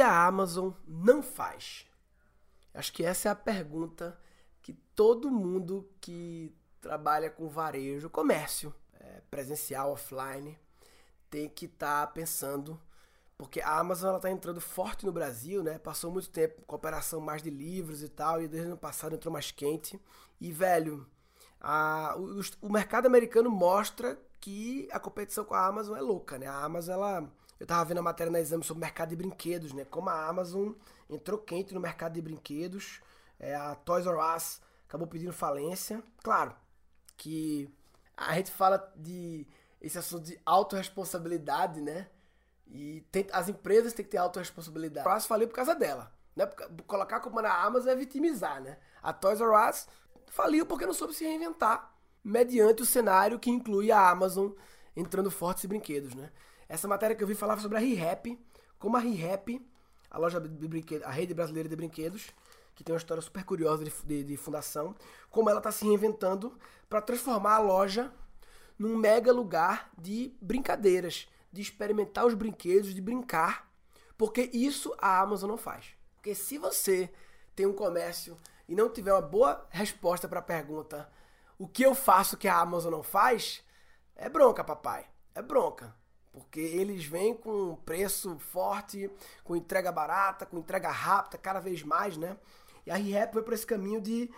a Amazon não faz? Acho que essa é a pergunta que todo mundo que trabalha com varejo, comércio, é, presencial, offline, tem que estar tá pensando. Porque a Amazon está entrando forte no Brasil, né? Passou muito tempo com operação mais de livros e tal, e desde o ano passado entrou mais quente. E, velho, a, o, o mercado americano mostra que a competição com a Amazon é louca, né? A Amazon, ela. Eu tava vendo a matéria na exame sobre mercado de brinquedos, né? Como a Amazon entrou quente no mercado de brinquedos. É, a Toys R Us acabou pedindo falência. Claro que a gente fala de esse assunto de autorresponsabilidade, né? E tem, as empresas têm que ter autorresponsabilidade. A Us faliu por causa dela. Né? Colocar a culpa na Amazon é vitimizar, né? A Toys R Us faliu porque não soube se reinventar mediante o cenário que inclui a Amazon entrando fortes em brinquedos, né? Essa matéria que eu vi falava sobre a ReHap, como a ReHap, a loja de brinquedos, a rede brasileira de brinquedos, que tem uma história super curiosa de, de, de fundação, como ela está se reinventando para transformar a loja num mega lugar de brincadeiras, de experimentar os brinquedos, de brincar, porque isso a Amazon não faz. Porque se você tem um comércio e não tiver uma boa resposta para a pergunta o que eu faço que a Amazon não faz, é bronca, papai. É bronca. Porque eles vêm com preço forte, com entrega barata, com entrega rápida, cada vez mais, né? E a ReHap foi por esse caminho de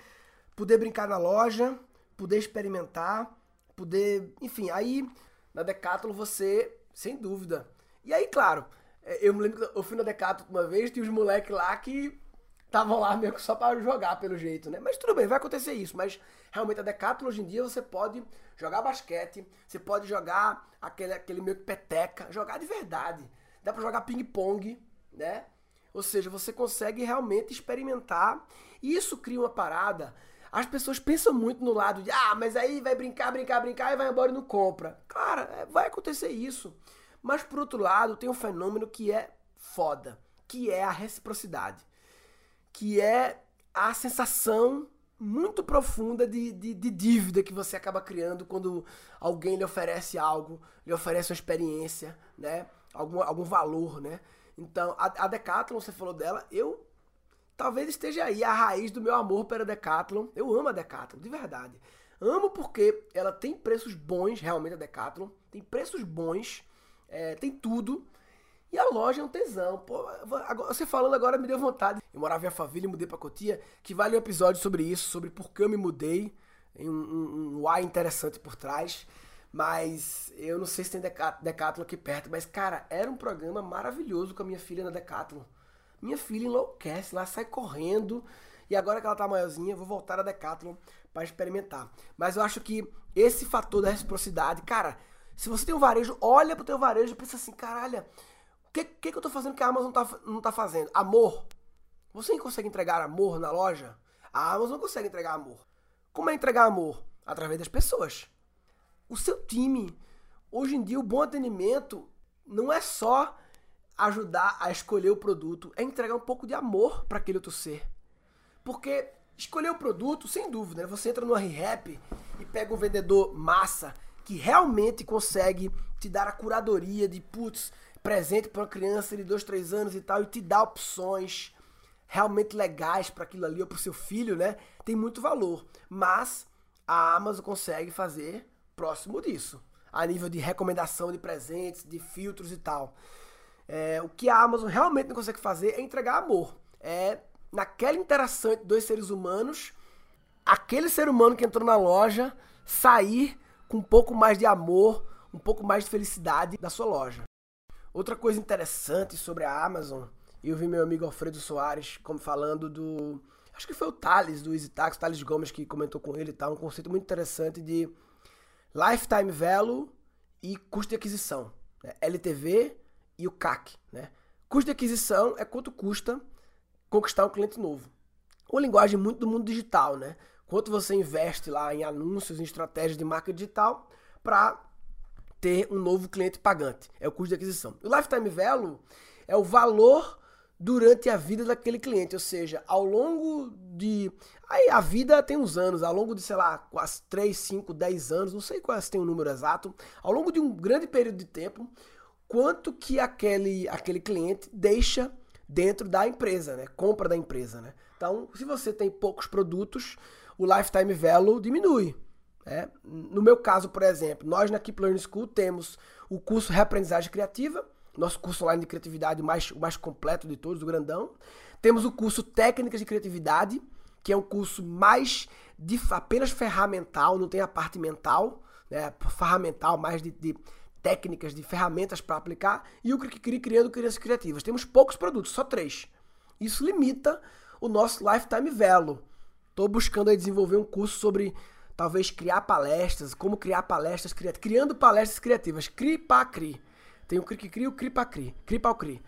poder brincar na loja, poder experimentar, poder. Enfim, aí na Decathlon você, sem dúvida. E aí, claro, é, eu me lembro que eu fui na Decathlon uma vez, tinha os moleques lá que estavam lá mesmo só para jogar pelo jeito, né? Mas tudo bem, vai acontecer isso. Mas realmente a Decathlon hoje em dia você pode jogar basquete, você pode jogar aquele, aquele meio que peteca, jogar de verdade. Dá para jogar ping-pong, né? Ou seja, você consegue realmente experimentar. E isso cria uma parada. As pessoas pensam muito no lado de, ah, mas aí vai brincar, brincar, brincar e vai embora e não compra. Cara, é, vai acontecer isso. Mas por outro lado, tem um fenômeno que é foda, que é a reciprocidade que é a sensação muito profunda de, de, de, dívida que você acaba criando quando alguém lhe oferece algo, lhe oferece uma experiência, né? Algum, algum valor, né? Então, a, a Decathlon, você falou dela, eu talvez esteja aí a raiz do meu amor pela Decathlon. Eu amo a Decathlon, de verdade. Amo porque ela tem preços bons, realmente a Decathlon. Tem preços bons, é, tem tudo. E a loja é um tesão. Pô, você falando agora me deu vontade. Eu morava em Alphaville e mudei pra Cotia, que vale um episódio sobre isso, sobre por que eu me mudei. Tem um, um, um ar interessante por trás. Mas eu não sei se tem Decathlon aqui perto. Mas, cara, era um programa maravilhoso com a minha filha na Decathlon. Minha filha enlouquece lá, sai correndo. E agora que ela tá maiorzinha, vou voltar a Decathlon para experimentar. Mas eu acho que esse fator da reciprocidade, cara, se você tem um varejo, olha pro teu varejo e pensa assim, caralho, o que, que, que, eu tô fazendo que a Amazon tá, não tá fazendo? Amor. Você consegue entregar amor na loja? A Amazon consegue entregar amor. Como é entregar amor? Através das pessoas. O seu time. Hoje em dia, o bom atendimento não é só ajudar a escolher o produto, é entregar um pouco de amor para aquele outro ser. Porque escolher o produto, sem dúvida, né? você entra no ReHap e pega um vendedor massa que realmente consegue te dar a curadoria de putz, presente para uma criança de 2, 3 anos e tal, e te dá opções realmente legais para aquilo ali ou para o seu filho, né? Tem muito valor. Mas a Amazon consegue fazer próximo disso, a nível de recomendação de presentes, de filtros e tal. É, o que a Amazon realmente não consegue fazer é entregar amor. É naquela interação entre dois seres humanos, aquele ser humano que entrou na loja sair com um pouco mais de amor, um pouco mais de felicidade da sua loja. Outra coisa interessante sobre a Amazon, eu vi meu amigo Alfredo Soares como falando do. Acho que foi o Thales, do Easy Tax, Thales Gomes, que comentou com ele tal. Um conceito muito interessante de lifetime value e custo de aquisição. Né? LTV e o CAC. Né? Custo de aquisição é quanto custa conquistar um cliente novo. Uma linguagem muito do mundo digital, né? Quanto você investe lá em anúncios, em estratégias de marca digital para ter um novo cliente pagante. É o custo de aquisição. O lifetime value é o valor durante a vida daquele cliente, ou seja, ao longo de. Aí a vida tem uns anos, ao longo de, sei lá, quase 3, 5, 10 anos, não sei qual se tem um número exato, ao longo de um grande período de tempo, quanto que aquele, aquele cliente deixa dentro da empresa, né? Compra da empresa, né? Então, se você tem poucos produtos, o lifetime value diminui. Né? No meu caso, por exemplo, nós na Keep Learning School temos o curso Reaprendizagem Criativa, nosso curso online de criatividade mais, o mais completo de todos, o grandão. Temos o curso Técnicas de Criatividade, que é um curso mais de apenas ferramental, não tem a parte mental, né? Ferramental, mais de, de técnicas, de ferramentas para aplicar. E o Cri Criando Crianças Criativas. Temos poucos produtos, só três. Isso limita o nosso lifetime value. Estou buscando aí desenvolver um curso sobre talvez criar palestras, como criar palestras criativas, criando palestras criativas, cri para cri. Tem o cri que cri, o cri para cri, cri para cri.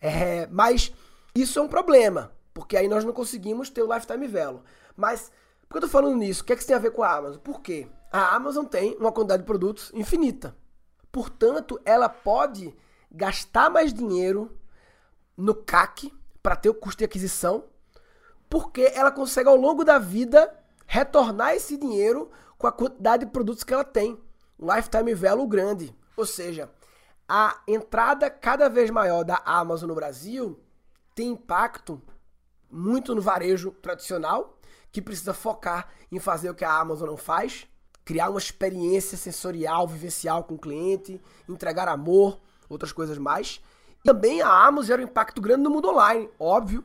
É, mas isso é um problema, porque aí nós não conseguimos ter o lifetime value. Mas por que eu tô falando nisso? O que é que isso tem a ver com a Amazon? Por quê? A Amazon tem uma quantidade de produtos infinita. Portanto, ela pode gastar mais dinheiro no CAC para ter o custo de aquisição porque ela consegue ao longo da vida retornar esse dinheiro com a quantidade de produtos que ela tem. Um lifetime value grande. Ou seja, a entrada cada vez maior da Amazon no Brasil tem impacto muito no varejo tradicional, que precisa focar em fazer o que a Amazon não faz, criar uma experiência sensorial, vivencial com o cliente, entregar amor, outras coisas mais. Também a Amazon gera um impacto grande no mundo online, óbvio,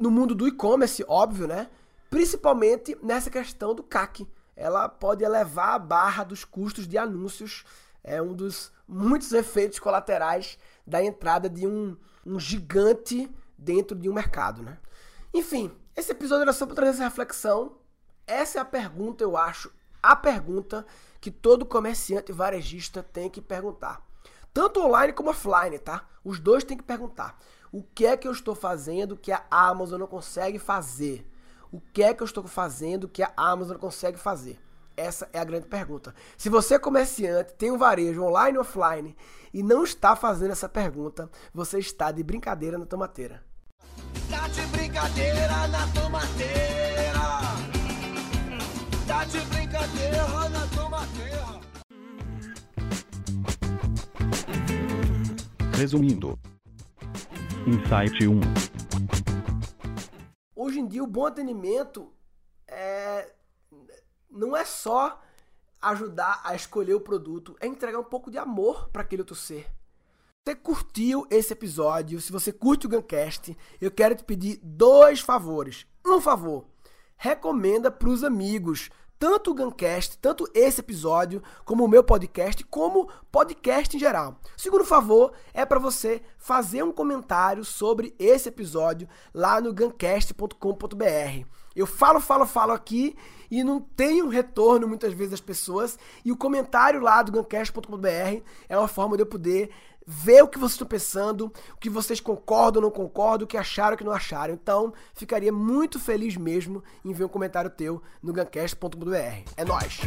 no mundo do e-commerce, óbvio, né? Principalmente nessa questão do CAC. Ela pode elevar a barra dos custos de anúncios. É um dos muitos efeitos colaterais da entrada de um, um gigante dentro de um mercado, né? Enfim, esse episódio era só para trazer essa reflexão. Essa é a pergunta, eu acho, a pergunta que todo comerciante varejista tem que perguntar. Tanto online como offline, tá? Os dois têm que perguntar. O que é que eu estou fazendo que a Amazon não consegue fazer? O que é que eu estou fazendo que a Amazon não consegue fazer? Essa é a grande pergunta. Se você é comerciante, tem um varejo online e offline e não está fazendo essa pergunta, você está de brincadeira na tomateira. Tá de brincadeira na tomateira. Tá de brincadeira na tomateira. Resumindo, Insight 1 Hoje em dia, o bom atendimento é... não é só ajudar a escolher o produto, é entregar um pouco de amor para aquele outro ser. Se você curtiu esse episódio, se você curte o Guncast, eu quero te pedir dois favores. Um favor, recomenda para os amigos tanto o Guncast, tanto esse episódio, como o meu podcast, como podcast em geral. Segundo favor é para você fazer um comentário sobre esse episódio lá no guncast.com.br. Eu falo, falo, falo aqui e não tenho retorno muitas vezes das pessoas, e o comentário lá do guncast.com.br é uma forma de eu poder ver o que vocês estão pensando, o que vocês concordam ou não concordam, o que acharam ou que não acharam. Então, ficaria muito feliz mesmo em ver um comentário teu no gancast.br. É nóis!